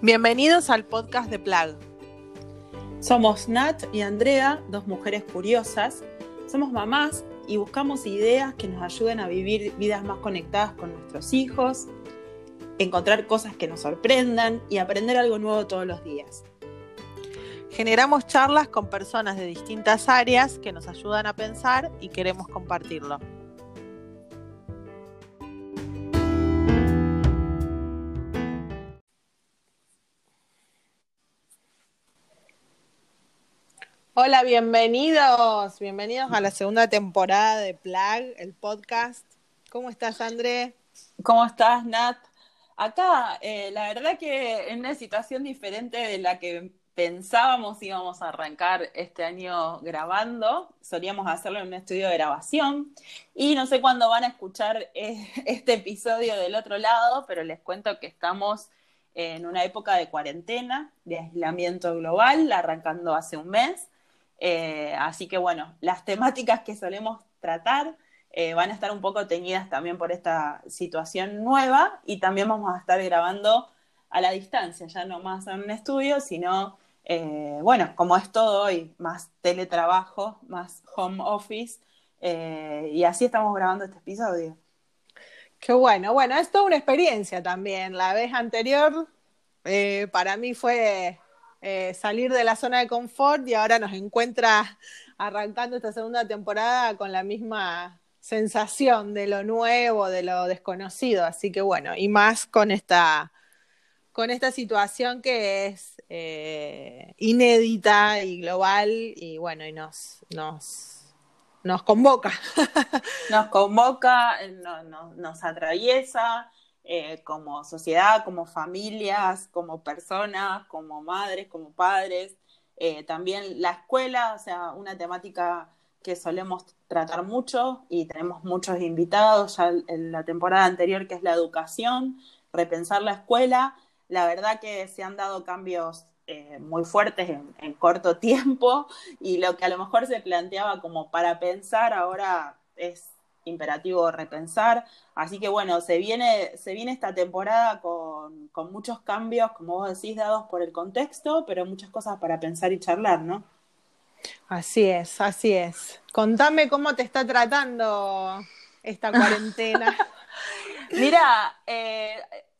Bienvenidos al podcast de Plag. Somos Nat y Andrea, dos mujeres curiosas. Somos mamás y buscamos ideas que nos ayuden a vivir vidas más conectadas con nuestros hijos, encontrar cosas que nos sorprendan y aprender algo nuevo todos los días. Generamos charlas con personas de distintas áreas que nos ayudan a pensar y queremos compartirlo. Hola, bienvenidos, bienvenidos a la segunda temporada de Plag, el podcast. ¿Cómo estás, André? ¿Cómo estás, Nat? Acá, eh, la verdad que en una situación diferente de la que pensábamos íbamos a arrancar este año grabando, solíamos hacerlo en un estudio de grabación y no sé cuándo van a escuchar eh, este episodio del otro lado, pero les cuento que estamos en una época de cuarentena, de aislamiento global, arrancando hace un mes. Eh, así que bueno, las temáticas que solemos tratar eh, van a estar un poco teñidas también por esta situación nueva y también vamos a estar grabando a la distancia, ya no más en un estudio, sino, eh, bueno, como es todo hoy, más teletrabajo, más home office, y así estamos grabando este episodio. Qué bueno, bueno, es toda una experiencia también. La vez anterior para mí fue eh, salir de la zona de confort y ahora nos encuentra arrancando esta segunda temporada con la misma sensación de lo nuevo, de lo desconocido. Así que bueno, y más con esta, con esta situación que es eh, inédita y global y bueno, y nos, nos, nos convoca. nos convoca, eh, nos atraviesa. Eh, como sociedad, como familias, como personas, como madres, como padres. Eh, también la escuela, o sea, una temática que solemos tratar mucho y tenemos muchos invitados ya en la temporada anterior, que es la educación, repensar la escuela. La verdad que se han dado cambios eh, muy fuertes en, en, corto tiempo y lo que a lo mejor se planteaba como para pensar ahora es imperativo repensar. Así que bueno, se viene, se viene esta temporada con, con, muchos cambios, como vos decís, dados por el contexto, pero muchas cosas para pensar y charlar, ¿no? Así es, así es. Contame cómo te está tratando esta cuarentena. Mira, eh,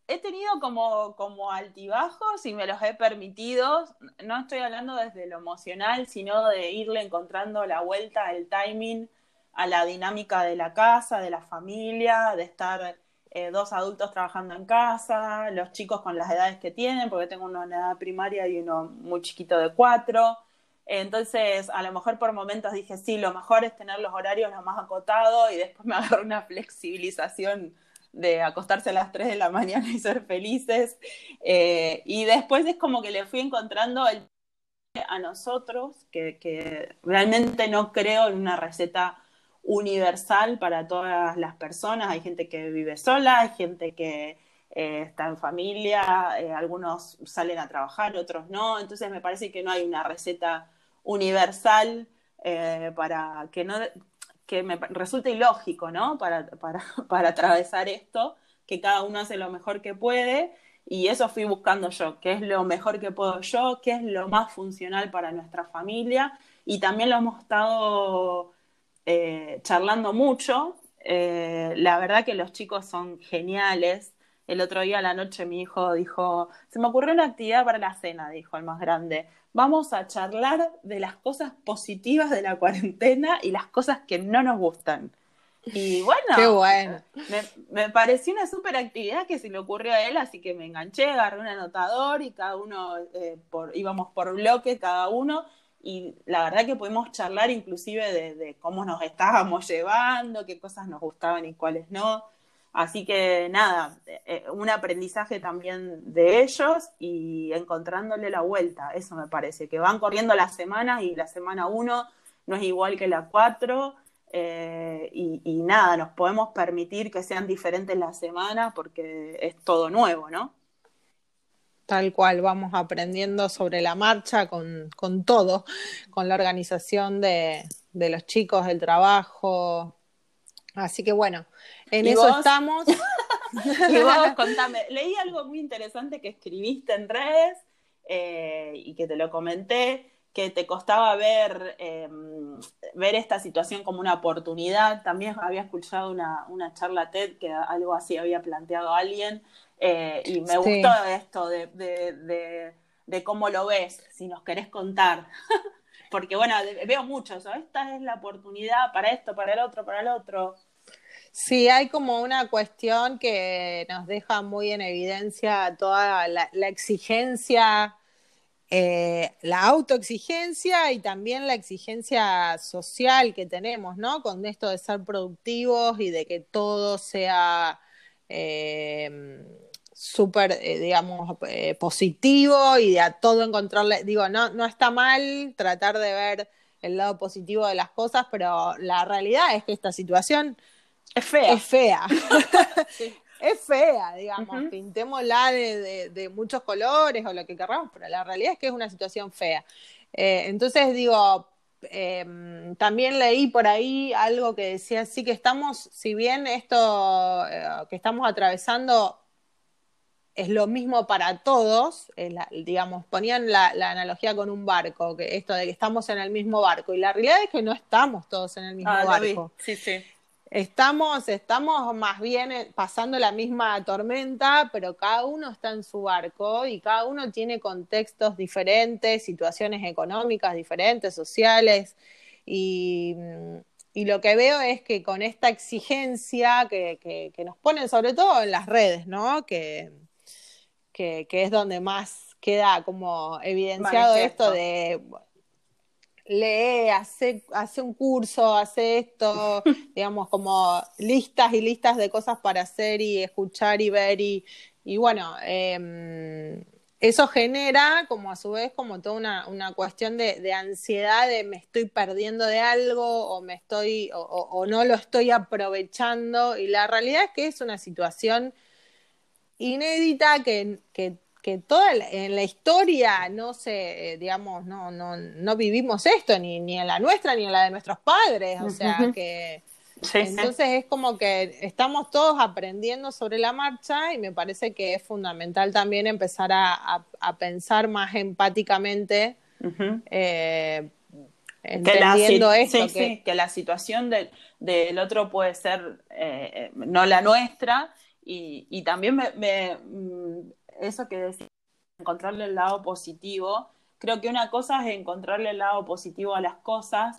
he tenido como, como altibajos y me los he permitido. No estoy hablando desde lo emocional, sino de irle encontrando la vuelta, el timing a la dinámica de la casa, de la familia, de estar eh, dos adultos trabajando en casa, los chicos con las edades que tienen, porque tengo uno en edad primaria y uno muy chiquito de cuatro. Entonces, a lo mejor por momentos dije, sí, lo mejor es tener los horarios lo más acotados y después me agarró una flexibilización de acostarse a las 3 de la mañana y ser felices. Eh, y después es como que le fui encontrando el a nosotros, que, que realmente no creo en una receta universal para todas las personas. Hay gente que vive sola, hay gente que eh, está en familia, eh, algunos salen a trabajar, otros no. Entonces me parece que no hay una receta universal eh, para que no que me resulte ilógico, ¿no? Para, para, para atravesar esto, que cada uno hace lo mejor que puede. Y eso fui buscando yo, qué es lo mejor que puedo yo, qué es lo más funcional para nuestra familia. Y también lo hemos estado eh, charlando mucho. Eh, la verdad que los chicos son geniales. El otro día a la noche mi hijo dijo, se me ocurrió una actividad para la cena, dijo el más grande. Vamos a charlar de las cosas positivas de la cuarentena y las cosas que no nos gustan. Y bueno, Qué bueno. Me, pareció una súper actividad que se le ocurrió a él, así que me enganché, agarré un anotador y cada uno, eh, por, íbamos por bloque cada uno y la verdad que pudimos charlar inclusive de, cómo nos estábamos llevando, qué cosas nos gustaban y cuáles no. Así que nada, eh, un aprendizaje también de ellos y encontrándole la vuelta, eso me parece, que van corriendo las semanas y la semana uno no es igual que la cuatro eh, y nada, nos podemos permitir que sean diferentes las semanas porque es todo nuevo, ¿no? Tal cual, vamos aprendiendo sobre la marcha con, todo, con la organización de, los chicos, el trabajo. Así que bueno, en eso estamos. y vos contame, leí algo muy interesante que escribiste en redes eh, y que te lo comenté, que te costaba ver, em, ver esta situación como una oportunidad. También había escuchado una, una charla TED que algo así había planteado alguien eh, y me gustó esto de, de, de, cómo lo ves, si nos querés contar. Porque bueno, veo mucho esta es la oportunidad para esto, para el otro, para el otro. Sí, hay como una cuestión que nos deja muy en evidencia toda la, exigencia, eh, la autoexigencia y también la exigencia social que tenemos, ¿no? Con esto de ser productivos y de que todo sea eh, súper, eh, digamos, positivo y de a todo encontrarle, digo, no, no está mal tratar de ver el lado positivo de las cosas, pero la realidad es que esta situación es fea. Es fea. Es fea, digamos, pintémosla de, muchos colores o lo que queramos, pero la realidad es que es una situación fea. Eh, entonces digo, em, también leí por ahí algo que decía, sí que estamos, si bien esto eh, que estamos atravesando es lo mismo para todos, digamos, ponían la, analogía con un barco, que esto de que estamos en el mismo barco, y la realidad es que no estamos todos en el mismo ah, barco. Sí, sí. Estamos, estamos más bien eh, pasando la misma tormenta, pero cada uno está en su barco y cada uno tiene contextos diferentes, situaciones económicas diferentes, sociales. Y, lo que veo es que con esta exigencia que, que, nos ponen, sobre todo en las redes, ¿no? Que, que, es donde más queda como evidenciado esto de lee, hace, hace un curso, hace esto, digamos, como listas y listas de cosas para hacer y escuchar y ver y, y bueno, em, eso genera como a su vez como toda una, una cuestión de, de, ansiedad de me estoy perdiendo de algo o me estoy o, o, no lo estoy aprovechando. Y la realidad es que es una situación inédita que, que que toda en la historia no se, eh, digamos, no, no, no vivimos esto, ni, ni en la nuestra ni en la de nuestros padres, o sea que entonces es como que estamos todos aprendiendo sobre la marcha y me parece que es fundamental también empezar a, pensar más empáticamente eh, entendiendo que esto. que... que la situación del, del otro puede ser eh, no la nuestra y, y también me mm, eso que decía, encontrarle el lado positivo. Creo que una cosa es encontrarle el lado positivo a las cosas.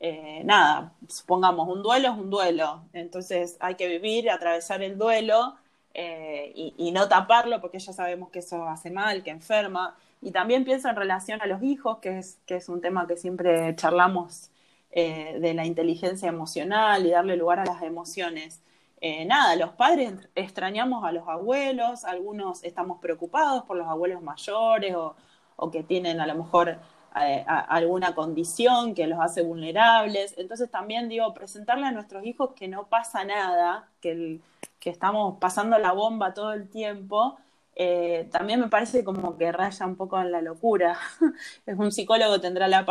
Eh, nada, supongamos, un duelo es un duelo. Entonces hay que vivir, atravesar el duelo eh, y, no taparlo porque ya sabemos que eso hace mal, que enferma. Y también pienso en relación a los hijos, que es, que es un tema que siempre charlamos eh, de la inteligencia emocional y darle lugar a las emociones. Eh, nada, los padres extrañamos a los abuelos, algunos estamos preocupados por los abuelos mayores o, que tienen a lo mejor eh, alguna condición que los hace vulnerables. Entonces también digo, presentarle a nuestros hijos que no pasa nada, que, que estamos pasando la bomba todo el tiempo, eh, también me parece como que raya un poco en la locura. es un psicólogo tendrá la,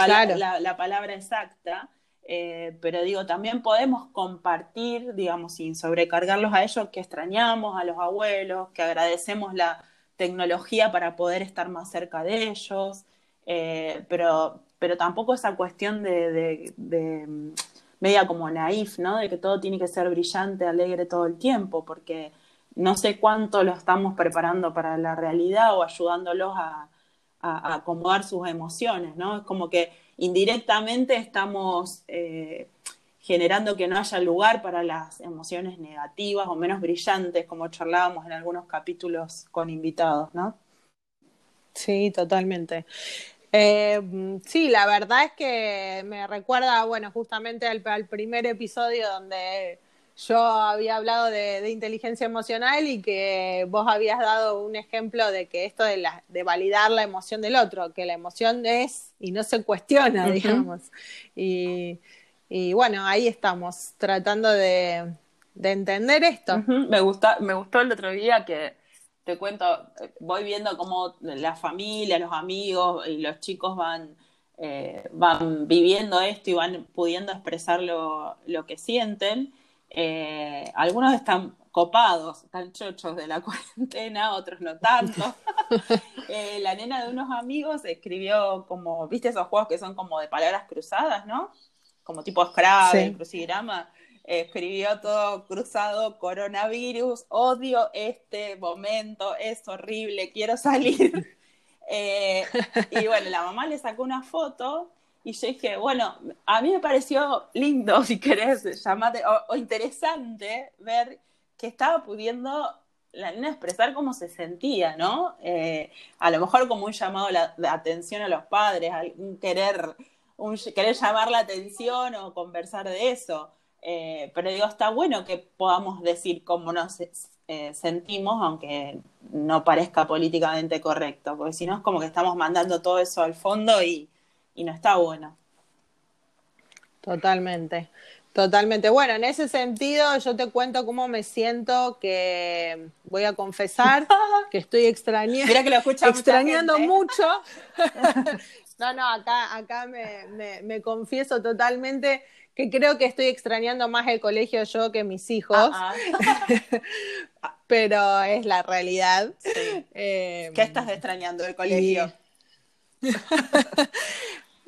la palabra exacta. Eh, pero digo, también podemos compartir, digamos, sin sobrecargarlos a ellos, que extrañamos a los abuelos, que agradecemos la tecnología para poder estar más cerca de ellos, eh, pero, pero tampoco esa cuestión de, de, media como naif, ¿no? De que todo tiene que ser brillante, alegre todo el tiempo, porque no sé cuánto lo estamos preparando para la realidad o ayudándolos a, a acomodar sus emociones, ¿no? Es como que indirectamente estamos eh, generando que no haya lugar para las emociones negativas o menos brillantes, como charlábamos en algunos capítulos con invitados, ¿no? Sí, totalmente. Eh, sí, la verdad es que me recuerda, bueno, justamente al, primer episodio donde yo había hablado de, inteligencia emocional y que vos habías dado un ejemplo de que esto de, la, de validar la emoción del otro, que la emoción es y no se cuestiona, digamos. Y, bueno, ahí estamos, tratando de, entender esto. me, gusta, me gustó el otro día que te cuento, voy viendo cómo la familia, los amigos y los chicos van, eh, van viviendo esto y van pudiendo expresar lo, lo que sienten. Eh, algunos están copados, están chochos de la cuarentena, otros no tanto. Eh, la nena de unos amigos escribió como, viste esos juegos que son como de palabras cruzadas, ¿no? Como tipo Scrabble, crucigrama. escribió todo cruzado, coronavirus, odio este momento, es horrible, quiero salir. Eh, y bueno, la mamá le sacó una foto y yo dije, bueno, a mí me pareció lindo, si querés llamarle, o, interesante ver que estaba pudiendo la nena expresar cómo se sentía, ¿no? Eh, a lo mejor como un llamado de atención a los padres, un querer, un querer llamar la atención o conversar de eso. Eh, pero digo, está bueno que podamos decir cómo nos eh, sentimos, aunque no parezca políticamente correcto, porque si no es como que estamos mandando todo eso al fondo y, y no está bueno. Totalmente, totalmente. Bueno, en ese sentido yo te cuento cómo me siento, que voy a confesar que estoy extrañando, Mira que lo extrañando mucho. no, no, acá, acá me, me, confieso totalmente que creo que estoy extrañando más el colegio yo que mis hijos, ah, ah. pero es la realidad. Eh, ¿Qué estás extrañando del colegio?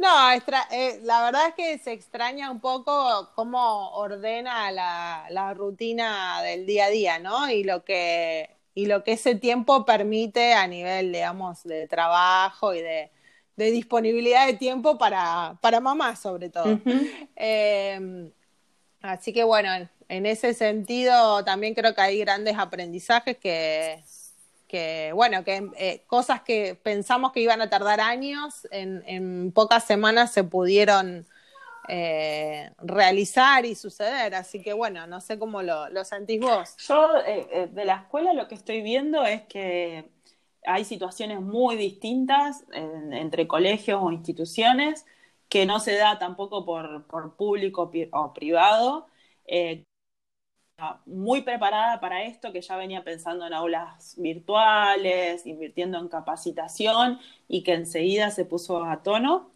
No, eh, la verdad es que se extraña un poco cómo ordena la, rutina del día a día, ¿no? Y lo que y lo que ese tiempo permite a nivel, digamos, de trabajo y de, disponibilidad de tiempo para, para mamá, sobre todo. Em, así que bueno, en ese sentido también creo que hay grandes aprendizajes que, que, bueno, que eh, cosas que pensamos que iban a tardar años, en, pocas semanas se pudieron eh, realizar y suceder. Así que, bueno, no sé cómo lo, sentís vos. Yo eh, de la escuela lo que estoy viendo es que hay situaciones muy distintas entre colegios o instituciones que no se da tampoco por, por público o privado muy preparada para esto, que ya venía pensando en aulas virtuales, invirtiendo en capacitación y que enseguida se puso a tono.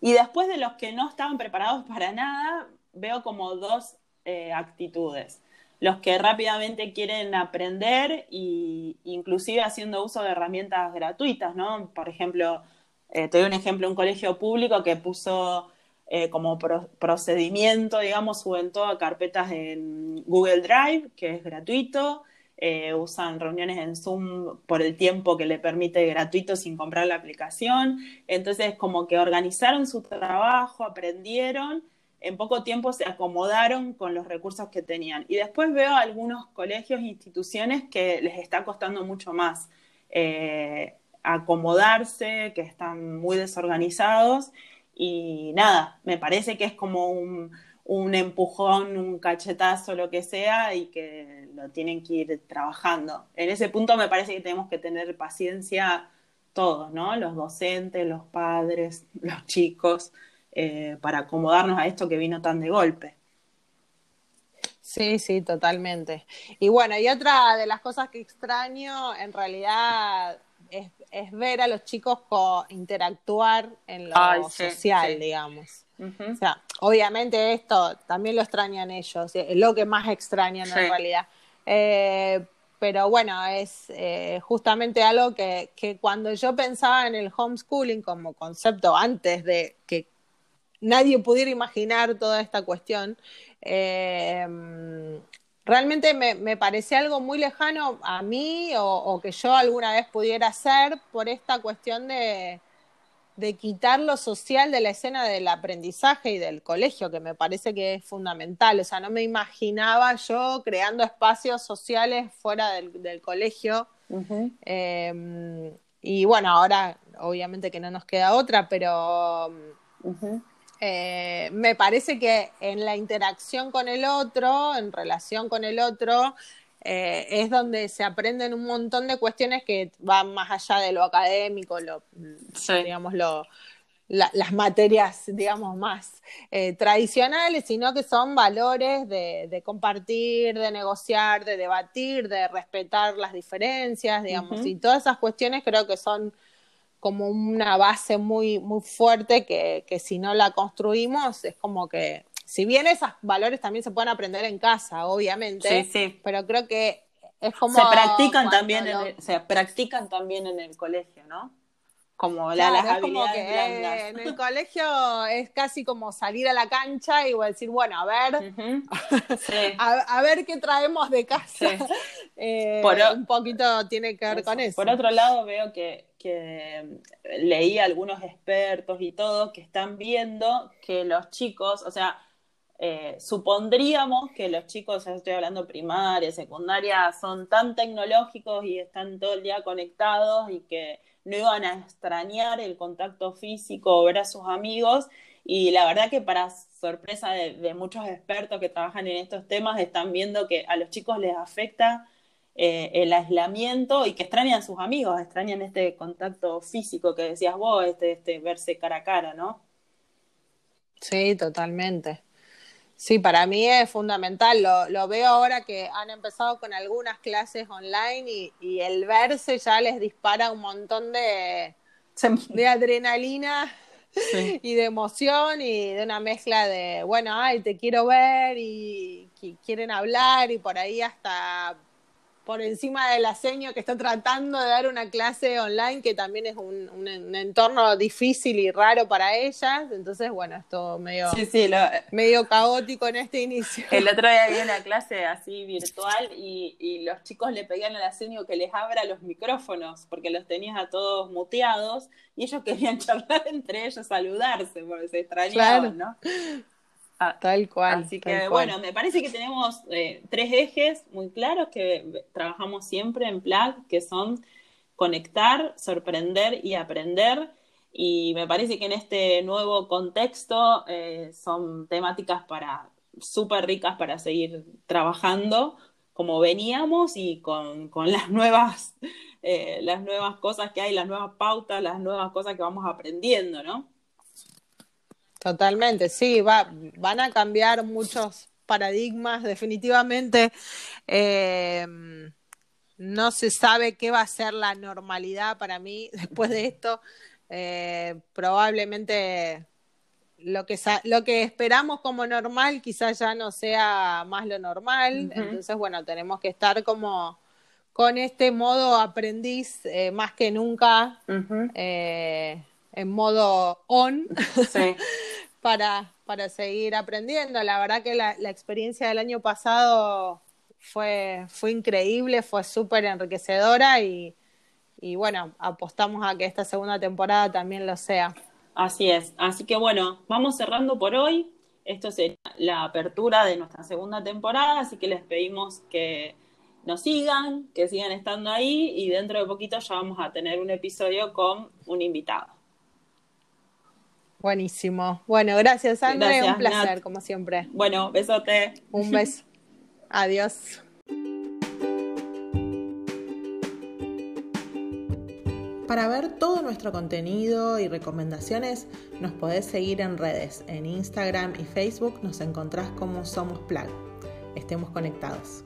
Y después de los que no estaban preparados para nada, veo como dos eh, actitudes. Los que rápidamente quieren aprender e inclusive haciendo uso de herramientas gratuitas, ¿no? Por ejemplo, eh, te doy un ejemplo, un colegio público que puso eh, como procedimiento, digamos, suben todas carpetas en Google Drive, que es gratuito, eh, usan reuniones en Zoom por el tiempo que le permite gratuito sin comprar la aplicación. Entonces, como que organizaron su trabajo, aprendieron, en poco tiempo se acomodaron con los recursos que tenían. Y después veo algunos colegios e instituciones que les está costando mucho más eh, acomodarse, que están muy desorganizados y nada, me parece que es como un, empujón, un cachetazo, lo que sea, y que lo tienen que ir trabajando. En ese punto me parece que tenemos que tener paciencia todos, ¿no? Los docentes, los padres, los chicos, eh, para acomodarnos a esto que vino tan de golpe. Sí, sí, totalmente. Y bueno, y otra de las cosas que extraño, en realidad es, ver a los chicos interactuar en lo social, digamos. O sea, obviamente esto también lo extrañan ellos, es lo que más extrañan en realidad. Eh, pero bueno, es eh, justamente algo que, que, cuando yo pensaba en el homeschooling como concepto antes de que nadie pudiera imaginar toda esta cuestión, eh, realmente me, me parecía algo muy lejano a mí o, que yo alguna vez pudiera hacer por esta cuestión de, de quitar lo social de la escena del aprendizaje y del colegio, que me parece que es fundamental. O sea, no me imaginaba yo creando espacios sociales fuera del, colegio. Em, y bueno, ahora obviamente que no nos queda otra, pero eh, me parece que en la interacción con el otro, en relación con el otro, eh, es donde se aprenden un montón de cuestiones que van más allá de lo académico, lo, digamos, lo, las materias, digamos, más eh, tradicionales, sino que son valores de, de, compartir, de negociar, de debatir, de respetar las diferencias, digamos, y todas esas cuestiones creo que son como una base muy, muy fuerte que, que si no la construimos es como que si bien esos valores también se pueden aprender en casa, obviamente, Sí, sí. pero creo que es como... se practican también en el, se practican también en el colegio, ¿no? Como la, Claro, las como que en el colegio es casi como salir a la cancha y decir, bueno, a ver. Sí. a, a ver qué traemos de casa. Sí. Eh, Por un poquito tiene que ver Eso. con eso. Por otro lado, veo que, que leí algunos expertos y todo que están viendo que los chicos, o sea, eh, supondríamos que los chicos, ya estoy hablando primaria, secundaria, son tan tecnológicos y están todo el día conectados y que no iban a extrañar el contacto físico o ver a sus amigos. Y la verdad que para sorpresa de muchos expertos que trabajan en estos temas, están viendo que a los chicos les afecta eh, el aislamiento y que extrañan sus amigos, extrañan este contacto físico que decías vos, este, este verse cara a cara, ¿no? Sí, totalmente. Sí, para mí es fundamental. Lo, lo veo ahora que han empezado con algunas clases online y, y el verse ya les dispara un montón de, de adrenalina Sí. y de emoción y de una mezcla de, bueno, ay, te quiero ver y qui- quieren hablar y por ahí hasta por encima del aseño que están tratando de dar una clase online que también es un, un- un entorno difícil y raro para ellas. Entonces, bueno, es todo medio, Sí, sí, lo- medio caótico en este inicio. el otro día había una clase así virtual y, y los chicos le pedían al asenio que les abra los micrófonos porque los tenías a todos muteados y ellos querían charlar entre ellos, saludarse porque se extrañaban, ¿no? Ah, Tal cual. Así que cual. bueno, me parece que tenemos eh, tres ejes muy claros que trabajamos siempre en PLAG, que son conectar, sorprender y aprender. Y me parece que en este nuevo contexto eh, son temáticas para súper ricas para seguir trabajando como veníamos y con, con las nuevas eh, las nuevas cosas que hay, las nuevas pautas, las nuevas cosas que vamos aprendiendo, ¿no? Totalmente, sí, va, van a cambiar muchos paradigmas, definitivamente. Eh, no se sabe qué va a ser la normalidad para mí después de esto. Eh, probablemente lo que, lo que esperamos como normal quizás ya no sea más lo normal. Entonces, bueno, tenemos que estar como con este modo aprendiz eh, más que nunca, eh, en modo on Sí. para, para seguir aprendiendo. La verdad que la, la experiencia del año pasado fue, fue increíble, fue súper enriquecedora y, y bueno, apostamos a que esta segunda temporada también lo sea. Así es. Así que bueno, vamos cerrando por hoy. Esto sería la apertura de nuestra segunda temporada, así que les pedimos que nos sigan, que sigan estando ahí y dentro de poquito ya vamos a tener un episodio con un invitado. Buenísimo. Bueno, gracias, André. Gracias, Un placer, Nat. como siempre. Bueno, besote. Un beso. Adiós. Para ver todo nuestro contenido y recomendaciones, nos podés seguir en redes. En Instagram y Facebook nos encontrás como Somos Plug. Estemos conectados.